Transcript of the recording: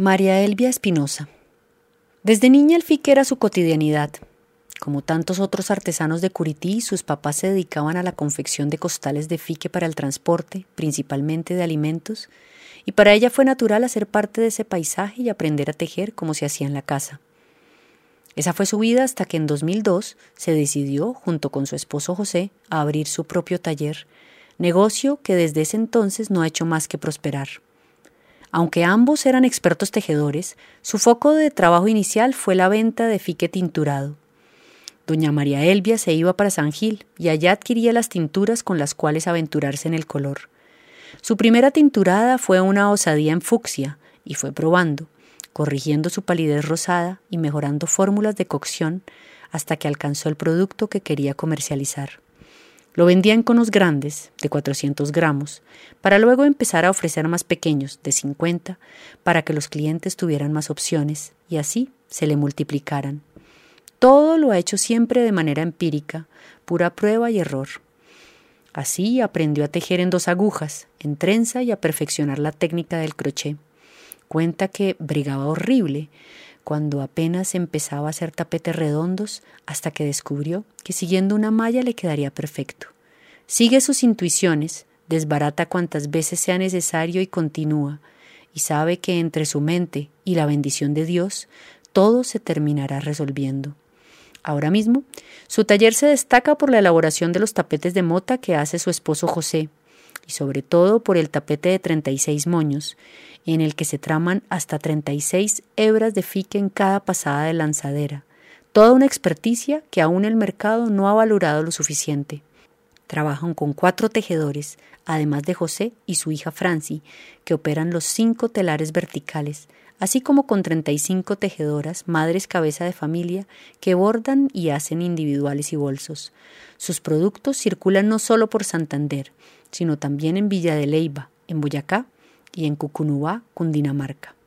María Elvia Espinosa. Desde niña el fique era su cotidianidad. Como tantos otros artesanos de Curití, sus papás se dedicaban a la confección de costales de fique para el transporte, principalmente de alimentos, y para ella fue natural hacer parte de ese paisaje y aprender a tejer como se hacía en la casa. Esa fue su vida hasta que en 2002 se decidió, junto con su esposo José, a abrir su propio taller, negocio que desde ese entonces no ha hecho más que prosperar. Aunque ambos eran expertos tejedores, su foco de trabajo inicial fue la venta de fique tinturado. Doña María Elvia se iba para San Gil y allá adquiría las tinturas con las cuales aventurarse en el color. Su primera tinturada fue una osadía en fucsia y fue probando, corrigiendo su palidez rosada y mejorando fórmulas de cocción hasta que alcanzó el producto que quería comercializar. Lo vendía en conos grandes, de 400 gramos, para luego empezar a ofrecer más pequeños, de 50, para que los clientes tuvieran más opciones y así se le multiplicaran. Todo lo ha hecho siempre de manera empírica, pura prueba y error. Así aprendió a tejer en dos agujas, en trenza y a perfeccionar la técnica del crochet. Cuenta que brigaba horrible, cuando apenas empezaba a hacer tapetes redondos hasta que descubrió que siguiendo una malla le quedaría perfecto. Sigue sus intuiciones, desbarata cuantas veces sea necesario y continúa, y sabe que entre su mente y la bendición de Dios todo se terminará resolviendo. Ahora mismo, su taller se destaca por la elaboración de los tapetes de mota que hace su esposo José, y sobre todo por el tapete de 36 moños, en el que se traman hasta 36 hebras de fique en cada pasada de lanzadera, toda una experticia que aún el mercado no ha valorado lo suficiente. Trabajan con cuatro tejedores, además de José y su hija Franci, que operan los cinco telares verticales, así como con 35 tejedoras, madres cabeza de familia, que bordan y hacen individuales y bolsos. Sus productos circulan no solo por Santander, sino también en Villa de Leyva, en Boyacá y en Cucunubá, Cundinamarca.